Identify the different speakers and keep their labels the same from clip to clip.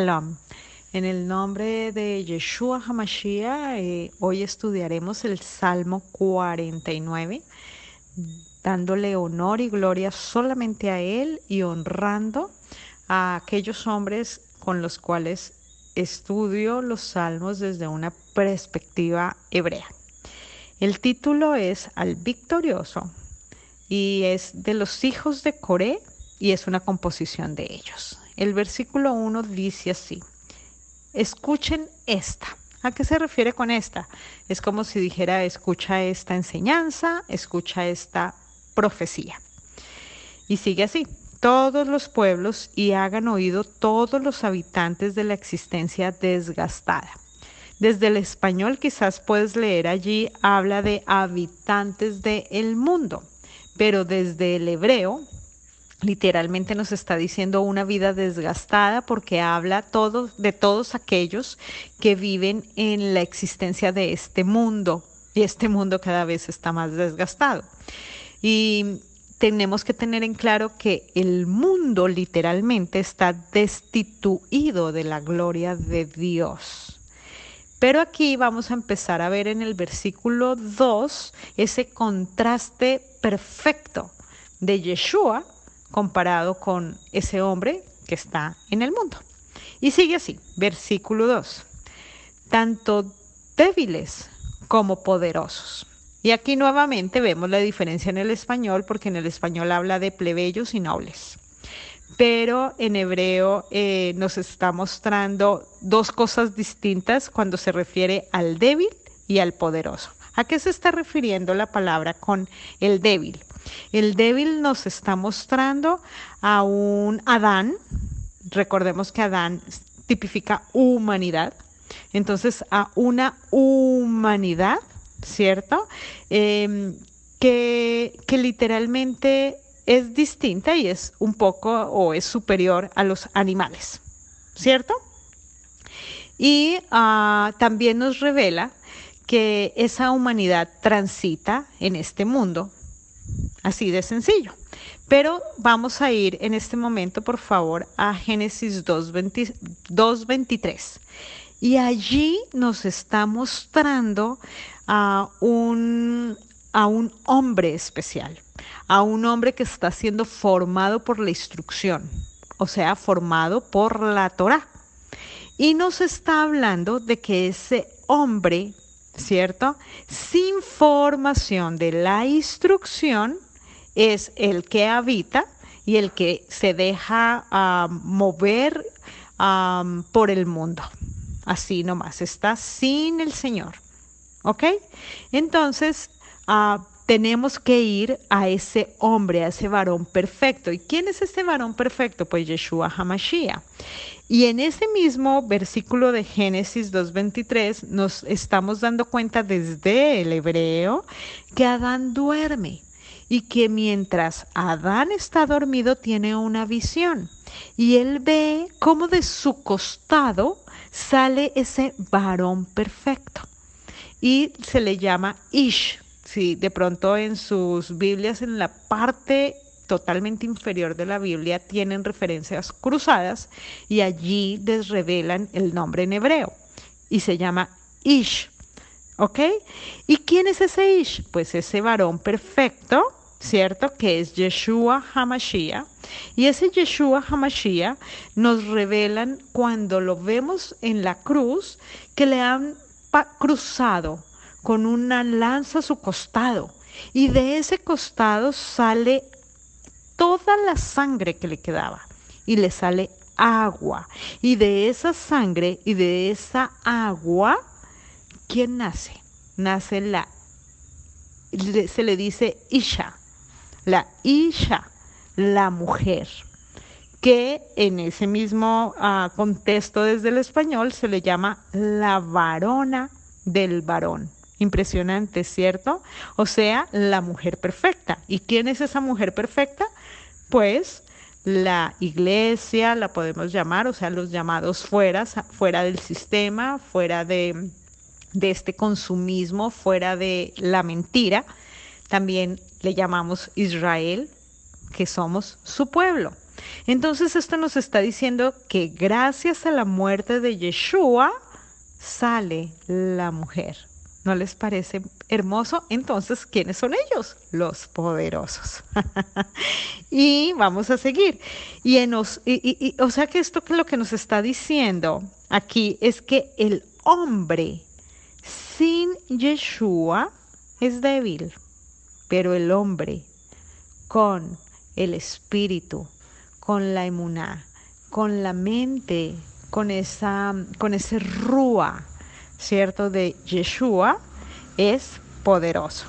Speaker 1: En el nombre de Yeshua Hamashiach, eh, hoy estudiaremos el Salmo 49, dándole honor y gloria solamente a Él y honrando a aquellos hombres con los cuales estudio los salmos desde una perspectiva hebrea. El título es Al Victorioso y es de los hijos de Coré y es una composición de ellos. El versículo 1 dice así, escuchen esta. ¿A qué se refiere con esta? Es como si dijera, escucha esta enseñanza, escucha esta profecía. Y sigue así, todos los pueblos y hagan oído todos los habitantes de la existencia desgastada. Desde el español quizás puedes leer allí, habla de habitantes del mundo, pero desde el hebreo literalmente nos está diciendo una vida desgastada porque habla de todos aquellos que viven en la existencia de este mundo y este mundo cada vez está más desgastado. Y tenemos que tener en claro que el mundo literalmente está destituido de la gloria de Dios. Pero aquí vamos a empezar a ver en el versículo 2 ese contraste perfecto de Yeshua comparado con ese hombre que está en el mundo. Y sigue así, versículo 2. Tanto débiles como poderosos. Y aquí nuevamente vemos la diferencia en el español, porque en el español habla de plebeyos y nobles. Pero en hebreo eh, nos está mostrando dos cosas distintas cuando se refiere al débil y al poderoso. ¿A qué se está refiriendo la palabra con el débil? El débil nos está mostrando a un Adán, recordemos que Adán tipifica humanidad, entonces a una humanidad, ¿cierto? Em, que, que literalmente es distinta y es un poco o es superior a los animales, ¿cierto? Y ah, también nos revela que esa humanidad transita en este mundo Así de sencillo. Pero vamos a ir en este momento, por favor, a Génesis 2.23. Y allí nos está mostrando a un, a un hombre especial, a un hombre que está siendo formado por la instrucción, o sea, formado por la Torah. Y nos está hablando de que ese hombre, ¿cierto? Sin formación de la instrucción, es el que habita y el que se deja ah, mover ah, por el mundo. Así nomás, está sin el Señor. ¿Ok? Entonces, ah, tenemos que ir a ese hombre, a ese varón perfecto. ¿Y quién es ese varón perfecto? Pues Yeshua Hamashiach. Y en ese mismo versículo de Génesis 2.23 nos estamos dando cuenta desde el hebreo que Adán duerme y que mientras Adán está dormido tiene una visión y él ve cómo de su costado sale ese varón perfecto y se le llama Ish. Si de pronto en sus Biblias, en la parte totalmente inferior de la Biblia, tienen referencias cruzadas y allí les revelan el nombre en hebreo y se llama Ish. ¿Ok? ¿Y quién es ese Ish? Pues ese varón perfecto ¿cierto? Que es Yeshua Hamashiach. Y ese Yeshua Hamashiach nos revelan cuando lo vemos en la cruz que le han cruzado con una lanza a su costado. Y de ese costado sale toda la sangre que le quedaba. Y le sale agua. Y de esa sangre y de esa agua, ¿quién nace? Nace la, se le dice Isha la Isha, la mujer, que en ese mismo ah, contexto desde el español se le llama la varona del varón. Impresionante, ¿cierto? O sea, la mujer perfecta. ¿Y quién es esa mujer perfecta? Pues la iglesia, la podemos llamar, o sea, los llamados fuera, fuera del sistema, fuera de, de este consumismo, fuera de la mentira. También le llamamos Israel, que somos su pueblo. Entonces esto nos está diciendo que gracias a la muerte de Yeshua sale la mujer. ¿No les parece hermoso? Entonces, ¿quiénes son ellos? Los poderosos. y vamos a seguir. Y, en o sea que esto que lo que nos está diciendo aquí es que el hombre sin Yeshua es débil, pero el hombre con el espíritu, con la emuná, con la mente, con esa con ese rúa, ¿cierto? de Yeshua es poderoso.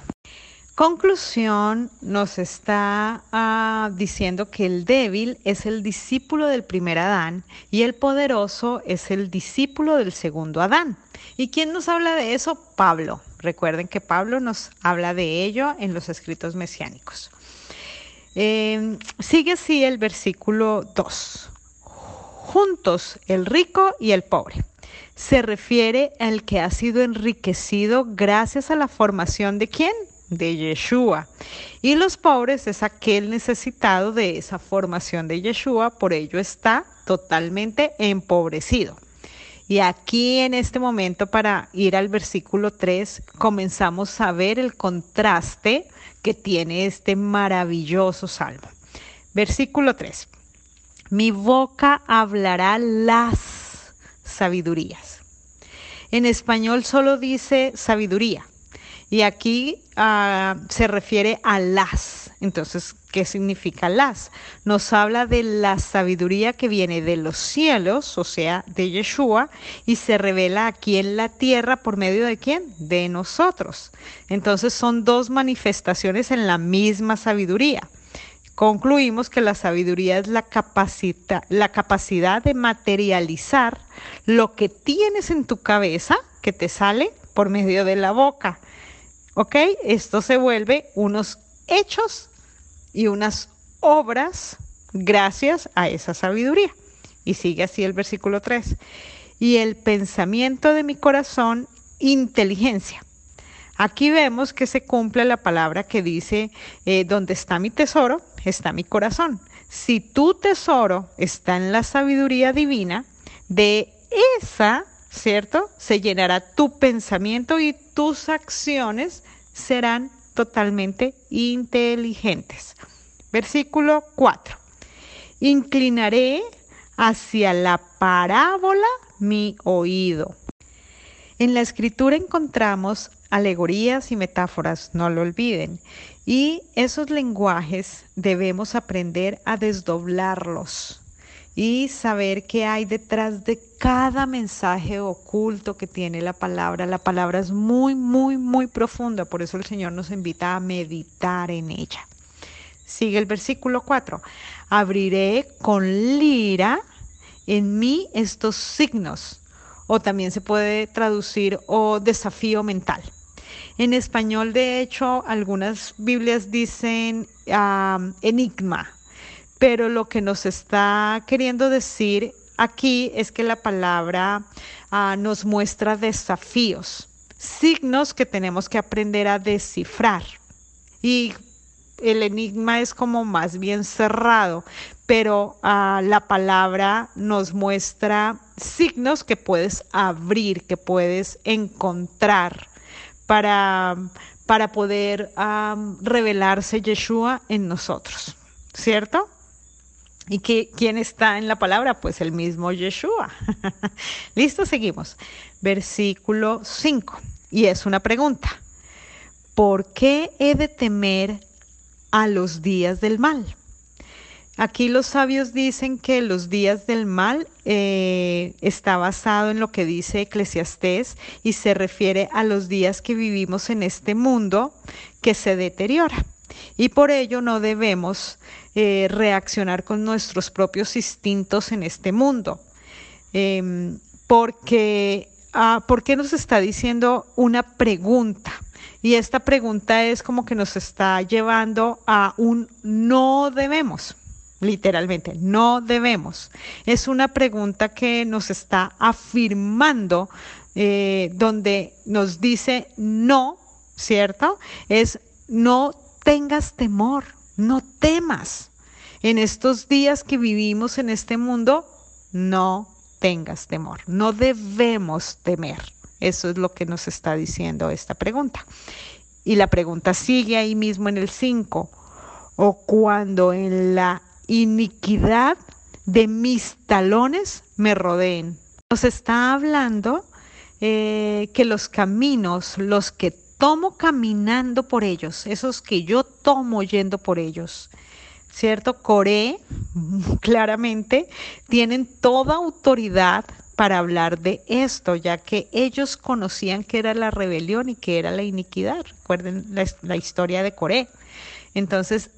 Speaker 1: Conclusión nos está ah, diciendo que el débil es el discípulo del primer Adán y el poderoso es el discípulo del segundo Adán. ¿Y quién nos habla de eso? Pablo. Recuerden que Pablo nos habla de ello en los escritos mesiánicos. Em, sigue así el versículo 2. Juntos el rico y el pobre. Se refiere al que ha sido enriquecido gracias a la formación de quién? De Yeshua. Y los pobres es aquel necesitado de esa formación de Yeshua, por ello está totalmente empobrecido. Y aquí en este momento, para ir al versículo 3, comenzamos a ver el contraste que tiene este maravilloso salmo. Versículo 3. Mi boca hablará las sabidurías. En español solo dice sabiduría y aquí ah, se refiere a las. Entonces, ¿qué significa las? Nos habla de la sabiduría que viene de los cielos, o sea, de Yeshua, y se revela aquí en la tierra por medio de quién? De nosotros. Entonces son dos manifestaciones en la misma sabiduría. Concluimos que la sabiduría es la, la capacidad de materializar lo que tienes en tu cabeza, que te sale por medio de la boca. ¿Ok? Esto se vuelve unos hechos y unas obras gracias a esa sabiduría. Y sigue así el versículo 3. Y el pensamiento de mi corazón, inteligencia. Aquí vemos que se cumple la palabra que dice, eh, donde está mi tesoro, está mi corazón. Si tu tesoro está en la sabiduría divina, de esa, ¿cierto? Se llenará tu pensamiento y tus acciones serán totalmente inteligentes. Versículo 4. Inclinaré hacia la parábola mi oído. En la escritura encontramos alegorías y metáforas, no lo olviden. Y esos lenguajes debemos aprender a desdoblarlos y saber qué hay detrás de cada mensaje oculto que tiene la palabra. La palabra es muy, muy, muy profunda, por eso el Señor nos invita a meditar en ella. Sigue el versículo 4. Abriré con lira en mí estos signos, o también se puede traducir o desafío mental. En español, de hecho, algunas Biblias dicen enigma, pero lo que nos está queriendo decir aquí es que la palabra ah, nos muestra desafíos, signos que tenemos que aprender a descifrar. Y el enigma es como más bien cerrado, pero ah, la palabra nos muestra signos que puedes abrir, que puedes encontrar para, para poder revelarse Yeshua en nosotros, ¿cierto? ¿Y quién está en la palabra? Pues el mismo Yeshua. Listo, seguimos. Versículo 5. Y es una pregunta. ¿Por qué he de temer a los días del mal? Aquí los sabios dicen que los días del mal eh, está basado en lo que dice Eclesiastés y se refiere a los días que vivimos en este mundo que se deteriora. Y por ello no debemos eh, reaccionar con nuestros propios instintos en este mundo. Em, porque, ah, ¿por qué nos está diciendo una pregunta? Y esta pregunta es como que nos está llevando a un no debemos literalmente, no debemos. Es una pregunta que nos está afirmando, eh, donde nos dice no, ¿cierto? Es no tengas temor, no temas. En estos días que vivimos en este mundo, no tengas temor, no debemos temer. Eso es lo que nos está diciendo esta pregunta. Y la pregunta sigue ahí mismo en el 5. O cuando en la iniquidad de mis talones me rodeen. Nos está hablando eh, que los caminos, los que tomo caminando por ellos, esos que yo tomo yendo por ellos, ¿cierto? Coré, claramente, tienen toda autoridad para hablar de esto, ya que ellos conocían que era la rebelión y que era la iniquidad. Recuerden la, historia de Coré. Entonces,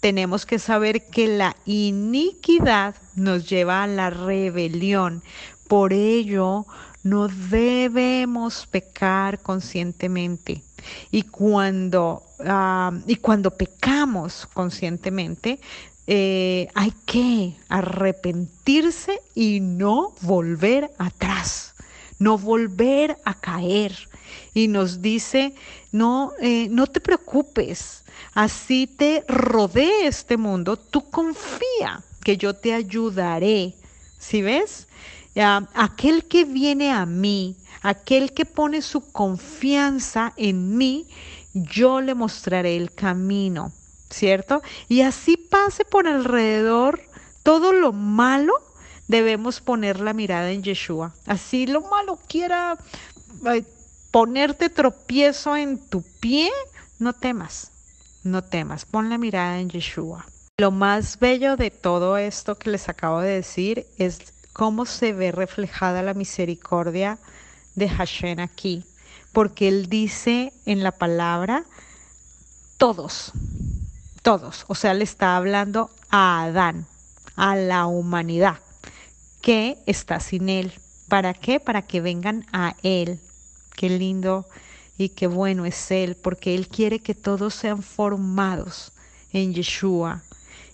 Speaker 1: tenemos que saber que la iniquidad nos lleva a la rebelión. Por ello, no debemos pecar conscientemente. Y cuando, ah, y cuando pecamos conscientemente, eh, hay que arrepentirse y no volver atrás, no volver a caer. Y nos dice, no, eh, no te preocupes, así te rodee este mundo, tú confía que yo te ayudaré. ¿Sí ves? Aquel que viene a mí, aquel que pone su confianza en mí, yo le mostraré el camino. ¿cierto? Y así pase por alrededor todo lo malo, debemos poner la mirada en Yeshua. Así lo malo quiera ponerte tropiezo en tu pie, no temas, no temas, pon la mirada en Yeshua. Lo más bello de todo esto que les acabo de decir es cómo se ve reflejada la misericordia de Hashem aquí, porque él dice en la palabra, todos, todos, o sea, le está hablando a Adán, a la humanidad, que está sin él. ¿Para qué? Para que vengan a él. Qué lindo y qué bueno es él, porque él quiere que todos sean formados en Yeshua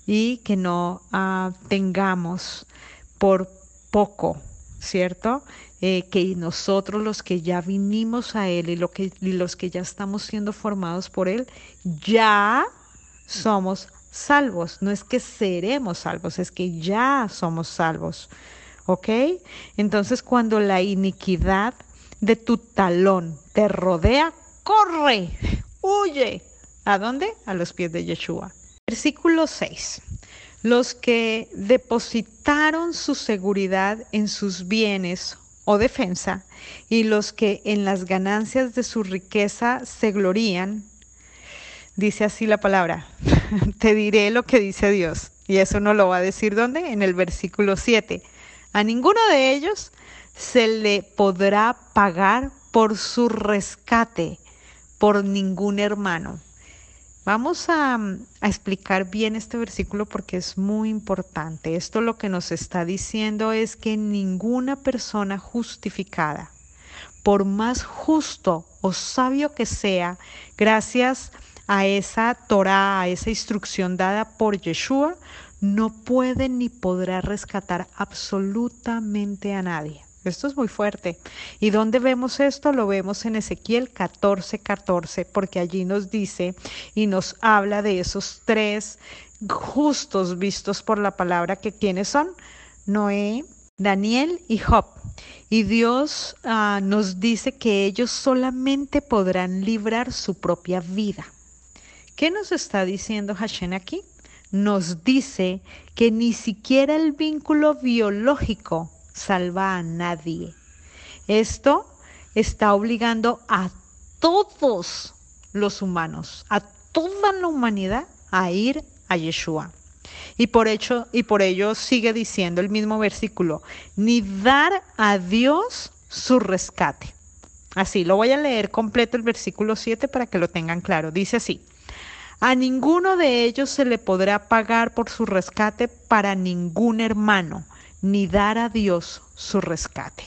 Speaker 1: y que no ah, tengamos por poco, ¿cierto? Eh, que nosotros los que ya vinimos a Él y, y los que ya estamos siendo formados por Él, ya somos salvos. No es que seremos salvos, es que ya somos salvos. ¿Ok? Entonces cuando la iniquidad de tu talón te rodea, corre, huye. ¿A dónde? A los pies de Yeshua. Versículo 6. Los que depositaron su seguridad en sus bienes o defensa y los que en las ganancias de su riqueza se glorían, dice así la palabra, te diré lo que dice Dios. Y eso no lo va a decir dónde? En el versículo 7. A ninguno de ellos se le podrá pagar por su rescate, por ningún hermano. Vamos a, explicar bien este versículo porque es muy importante. Esto lo que nos está diciendo es que ninguna persona justificada, por más justo o sabio que sea, gracias a a esa Torah, a esa instrucción dada por Yeshua, no puede ni podrá rescatar absolutamente a nadie. Esto es muy fuerte. ¿Y dónde vemos esto? Lo vemos en Ezequiel 14, 14, porque allí nos dice y nos habla de esos tres justos vistos por la palabra que quiénes son Noé, Daniel y Job. Y Dios ah, nos dice que ellos solamente podrán librar su propia vida. ¿Qué nos está diciendo Hashem aquí? Nos dice que ni siquiera el vínculo biológico salva a nadie. Esto está obligando a todos los humanos, a toda la humanidad a ir a Yeshua. Y por, hecho, y por ello sigue diciendo el mismo versículo, ni dar a Dios su rescate. Así, lo voy a leer completo el versículo 7 para que lo tengan claro. Dice así, a ninguno de ellos se le podrá pagar por su rescate para ningún hermano, ni dar a Dios su rescate.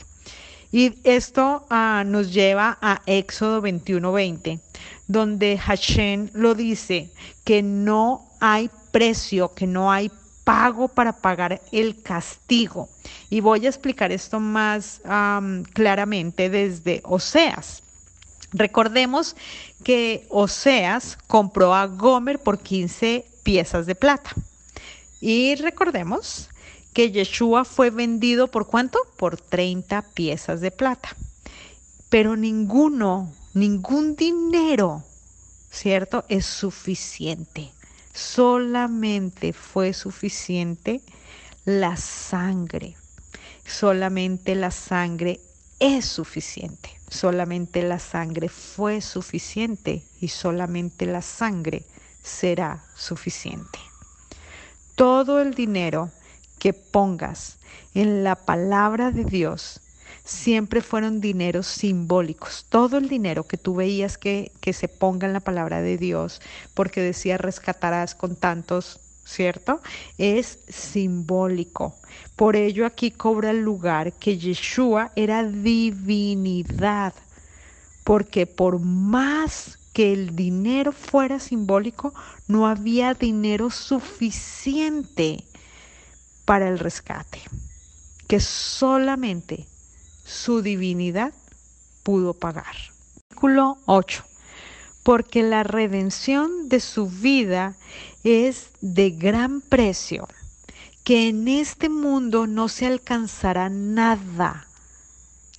Speaker 1: Y esto ah, nos lleva a Éxodo 21:20, donde Hashem lo dice, que no hay precio, que no hay pago para pagar el castigo. Y voy a explicar esto más claramente desde Oseas. Recordemos que Oseas compró a Gomer por 15 piezas de plata. Y recordemos que Yeshua fue vendido por cuánto? Por 30 piezas de plata. Pero ninguno, ningún dinero, ¿cierto? Es suficiente. Solamente fue suficiente la sangre. Solamente la sangre es suficiente. Solamente la sangre fue suficiente y solamente la sangre será suficiente. Todo el dinero que pongas en la palabra de Dios siempre fueron dineros simbólicos. Todo el dinero que tú veías que, que se ponga en la palabra de Dios, porque decía rescatarás con tantos ¿cierto? Es simbólico. Por ello aquí cobra el lugar que Yeshua era divinidad, porque por más que el dinero fuera simbólico, no había dinero suficiente para el rescate, que solamente su divinidad pudo pagar. Versículo 8. Porque la redención de su vida es de gran precio, que en este mundo no se alcanzará nada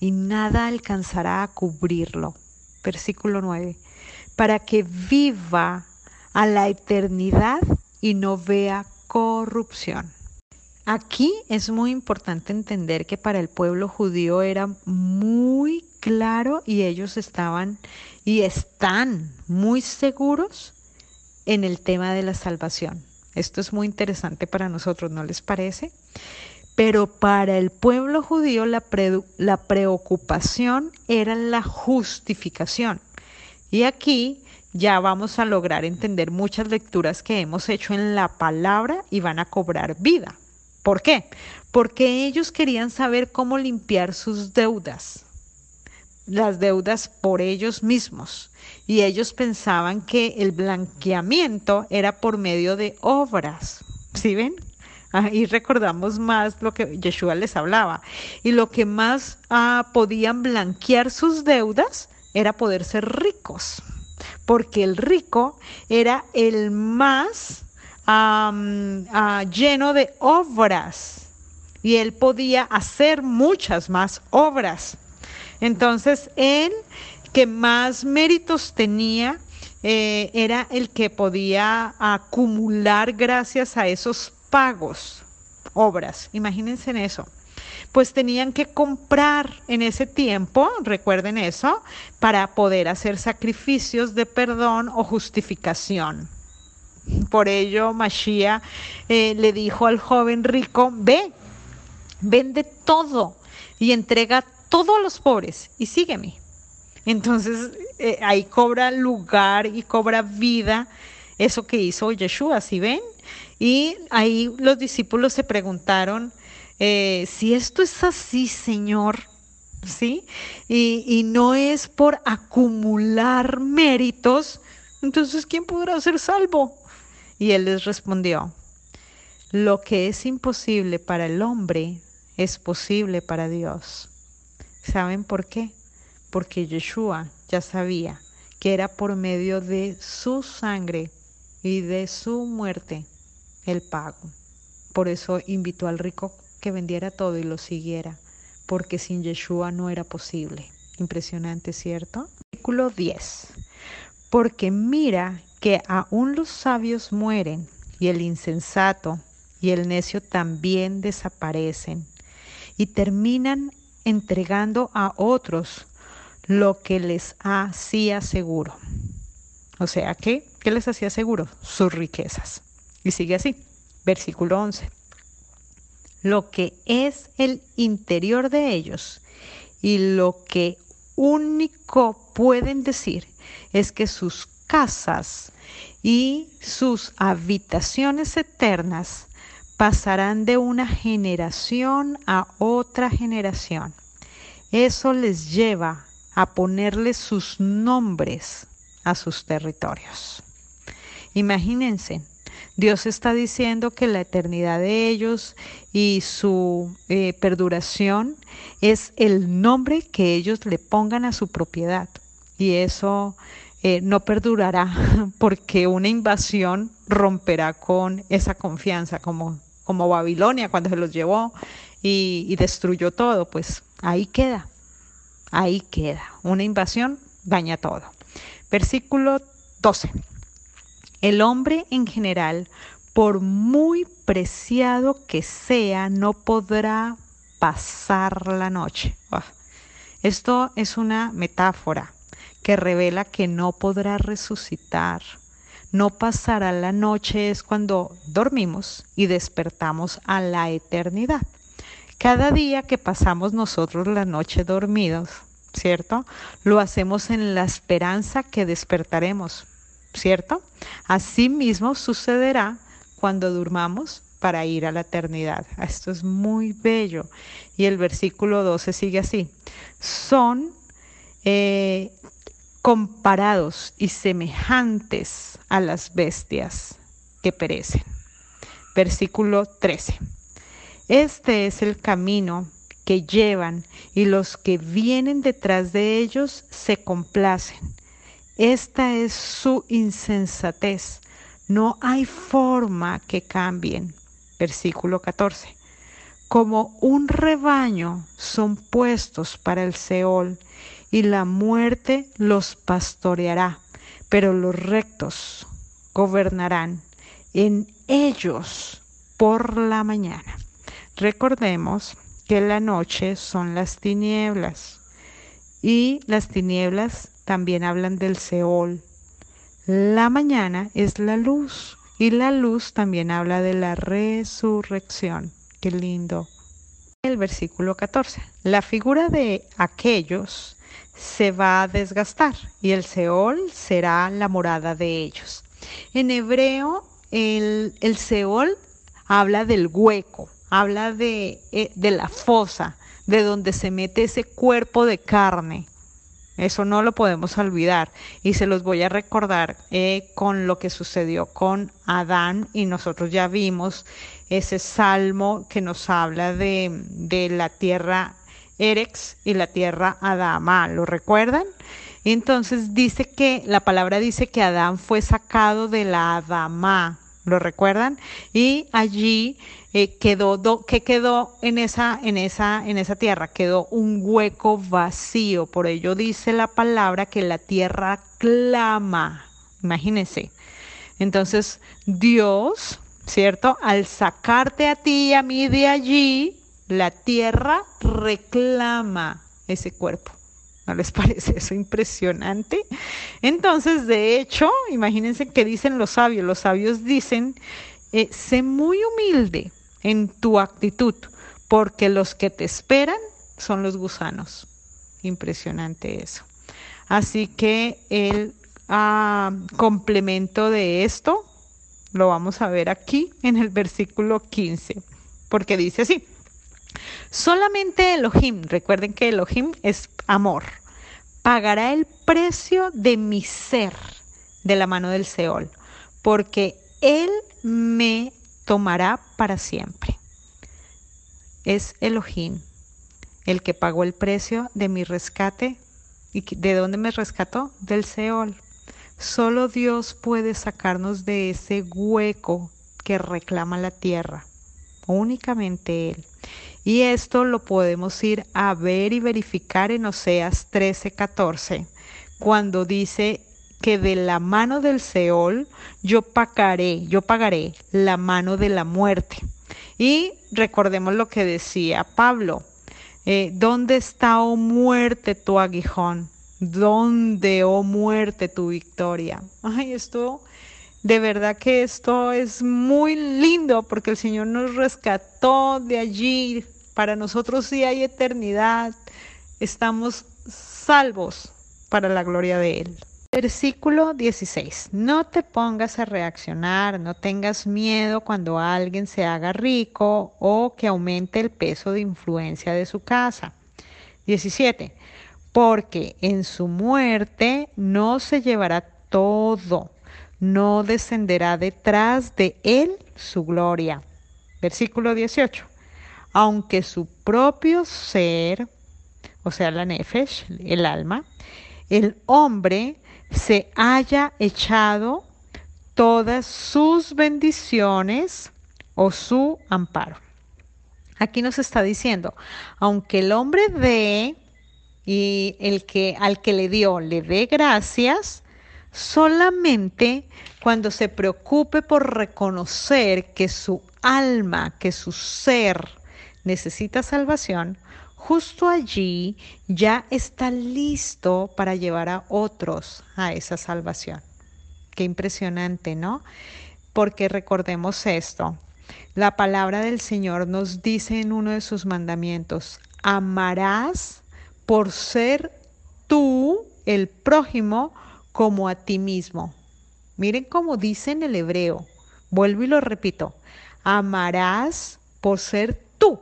Speaker 1: y nada alcanzará a cubrirlo. Versículo 9. Para que viva a la eternidad y no vea corrupción. Aquí es muy importante entender que para el pueblo judío era muy claro y ellos estaban y están muy seguros en el tema de la salvación. Esto es muy interesante para nosotros, ¿no les parece? Pero para el pueblo judío la, preocupación era la justificación. Y aquí ya vamos a lograr entender muchas lecturas que hemos hecho en la palabra y van a cobrar vida. ¿Por qué? Porque ellos querían saber cómo limpiar sus deudas, las deudas por ellos mismos. Y ellos pensaban que el blanqueamiento era por medio de obras. ¿Sí ven? Ahí recordamos más lo que Yeshua les hablaba. Y lo que más ah, podían blanquear sus deudas era poder ser ricos. Porque el rico era el más lleno de obras y él podía hacer muchas más obras. Entonces, él que más méritos tenía eh, era el que podía acumular gracias a esos pagos, obras. Imagínense en eso. Pues tenían que comprar en ese tiempo, recuerden eso, para poder hacer sacrificios de perdón o justificación. Por ello, Mashiach eh, le dijo al joven rico, ve, vende todo y entrega todo a los pobres y sígueme. Entonces eh, ahí cobra lugar y cobra vida eso que hizo Yeshua, ¿sí ven? Y ahí los discípulos se preguntaron, eh, si esto es así, Señor, ¿sí? Y, y no es por acumular méritos, entonces ¿quién podrá ser salvo? Y él les respondió, lo que es imposible para el hombre es posible para Dios. ¿Saben por qué? Porque Yeshua ya sabía que era por medio de su sangre y de su muerte el pago. Por eso invitó al rico que vendiera todo y lo siguiera, porque sin Yeshua no era posible. Impresionante, ¿cierto? Artículo 10. Porque mira que aún los sabios mueren y el insensato y el necio también desaparecen y terminan entregando a otros lo que les hacía seguro. O sea, ¿qué? ¿Qué les hacía seguro? Sus riquezas. Y sigue así, versículo 11. Lo que es el interior de ellos y lo que único pueden decir es que sus casas y sus habitaciones eternas pasarán de una generación a otra generación. Eso les lleva a ponerle sus nombres a sus territorios. Imagínense, Dios está diciendo que la eternidad de ellos y su eh, perduración es el nombre que ellos le pongan a su propiedad. Y eso eh, no perdurará porque una invasión romperá con esa confianza, como, como Babilonia cuando se los llevó y, y destruyó todo, pues ahí queda, ahí queda. Una invasión daña todo. Versículo 12. El hombre en general, por muy preciado que sea, no podrá pasar la noche. Esto es una metáfora que revela que no podrá resucitar. No pasará la noche es cuando dormimos y despertamos a la eternidad. Cada día que pasamos nosotros la noche dormidos, ¿cierto? Lo hacemos en la esperanza que despertaremos, ¿cierto? Así mismo sucederá cuando durmamos para ir a la eternidad. Esto es muy bello. Y el versículo 12 sigue así. Son eh, comparados y semejantes a las bestias que perecen. Versículo 13. Este es el camino que llevan y los que vienen detrás de ellos se complacen. Esta es su insensatez. No hay forma que cambien. Versículo 14. Como un rebaño son puestos para el Seol y la muerte los pastoreará, pero los rectos gobernarán en ellos por la mañana. Recordemos que la noche son las tinieblas y las tinieblas también hablan del Seol. La mañana es la luz y la luz también habla de la resurrección. Qué lindo. El versículo 14. La figura de aquellos se va a desgastar y el Seol será la morada de ellos. En hebreo, el, el Seol habla del hueco, habla de, eh, de la fosa, de donde se mete ese cuerpo de carne. Eso no lo podemos olvidar y se los voy a recordar eh, con lo que sucedió con Adán y nosotros ya vimos ese salmo que nos habla de, de la tierra Erex y la tierra Adama. ¿Lo recuerdan? Entonces dice que la palabra dice que Adán fue sacado de la Adama. ¿Lo recuerdan? Y allí eh, quedó, ¿qué quedó en esa, en, esa, en esa tierra? Quedó un hueco vacío. Por ello dice la palabra que la tierra clama. Imagínense. Entonces, Dios, ¿cierto? Al sacarte a ti y a mí de allí, la tierra reclama ese cuerpo. ¿No les parece eso impresionante? Entonces, de hecho, imagínense que dicen los sabios. Los sabios dicen, eh, sé muy humilde en tu actitud, porque los que te esperan son los gusanos. Impresionante eso. Así que el ah, complemento de esto lo vamos a ver aquí en el versículo 15, porque dice así. Solamente Elohim, recuerden que Elohim es amor, pagará el precio de mi ser de la mano del Seol, porque Él me tomará para siempre. Es Elohim el que pagó el precio de mi rescate. ¿Y de dónde me rescató? Del Seol. Solo Dios puede sacarnos de ese hueco que reclama la tierra. Únicamente Él. Y esto lo podemos ir a ver y verificar en Oseas 13:14, cuando dice que de la mano del Seol yo pagaré, yo pagaré la mano de la muerte. Y recordemos lo que decía Pablo, eh, ¿dónde está, oh muerte, tu aguijón? ¿Dónde, oh muerte, tu victoria? Ay, esto de verdad que esto es muy lindo porque el Señor nos rescató de allí. Para nosotros sí hay eternidad. Estamos salvos para la gloria de Él. Versículo 16. No te pongas a reaccionar, no tengas miedo cuando alguien se haga rico o que aumente el peso de influencia de su casa. 17. Porque en su muerte no se llevará todo no descenderá detrás de él su gloria. Versículo 18. Aunque su propio ser, o sea, la nefesh, el alma, el hombre se haya echado todas sus bendiciones o su amparo. Aquí nos está diciendo, aunque el hombre dé y el que al que le dio le dé gracias, solamente cuando se preocupe por reconocer que su alma, que su ser necesita salvación, justo allí ya está listo para llevar a otros a esa salvación. Qué impresionante, ¿no? Porque recordemos esto. La palabra del Señor nos dice en uno de sus mandamientos, amarás por ser tú el prójimo como a ti mismo. Miren cómo dice en el hebreo. Vuelvo y lo repito. Amarás por ser tú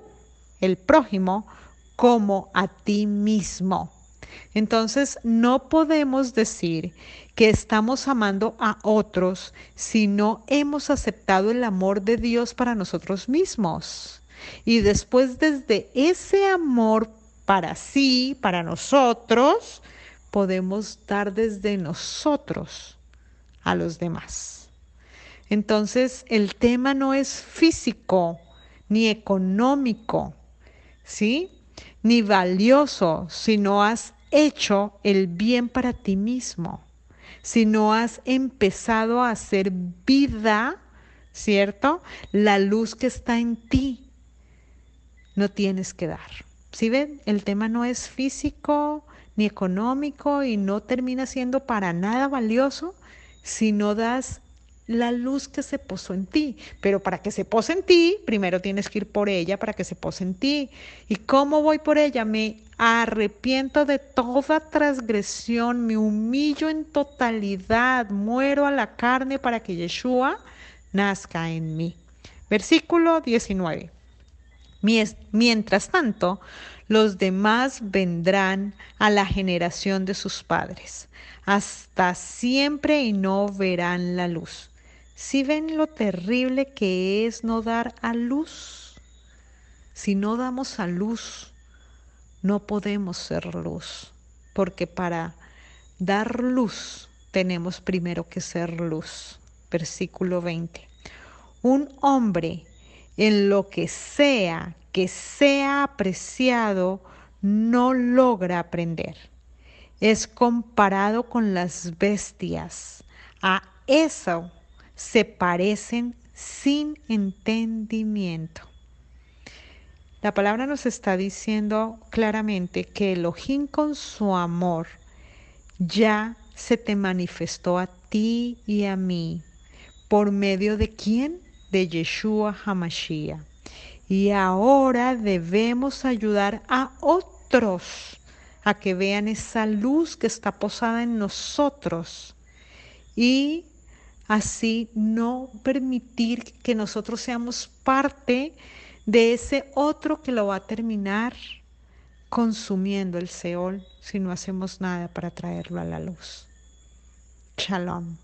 Speaker 1: el prójimo como a ti mismo. Entonces no podemos decir que estamos amando a otros si no hemos aceptado el amor de Dios para nosotros mismos. Y después desde ese amor para sí, para nosotros, podemos dar desde nosotros a los demás. Entonces el tema no es físico ni económico, ¿sí? ni valioso si no has hecho el bien para ti mismo, si no has empezado a hacer vida, ¿cierto? La luz que está en ti, no tienes que dar. Si ven, el tema no es físico ni económico y no termina siendo para nada valioso si no das la luz que se posó en ti. Pero para que se pose en ti, primero tienes que ir por ella para que se pose en ti. ¿Y cómo voy por ella? Me arrepiento de toda transgresión, me humillo en totalidad, muero a la carne para que Yeshua nazca en mí. Versículo 19. Mientras tanto, los demás vendrán a la generación de sus padres, hasta siempre y no verán la luz. Si ven lo terrible que es no dar a luz, si no damos a luz, no podemos ser luz, porque para dar luz tenemos primero que ser luz. Versículo 20. Un hombre en lo que sea que sea apreciado no logra aprender. Es comparado con las bestias. A eso se parecen sin entendimiento. La palabra nos está diciendo claramente que Elohim con su amor ya se te manifestó a ti y a mí. ¿Por medio de quién? De Yeshua Hamashiach. Y ahora debemos ayudar a otros a que vean esa luz que está posada en nosotros y así no permitir que nosotros seamos parte de ese otro que lo va a terminar consumiendo el Seol si no hacemos nada para traerlo a la luz. Shalom.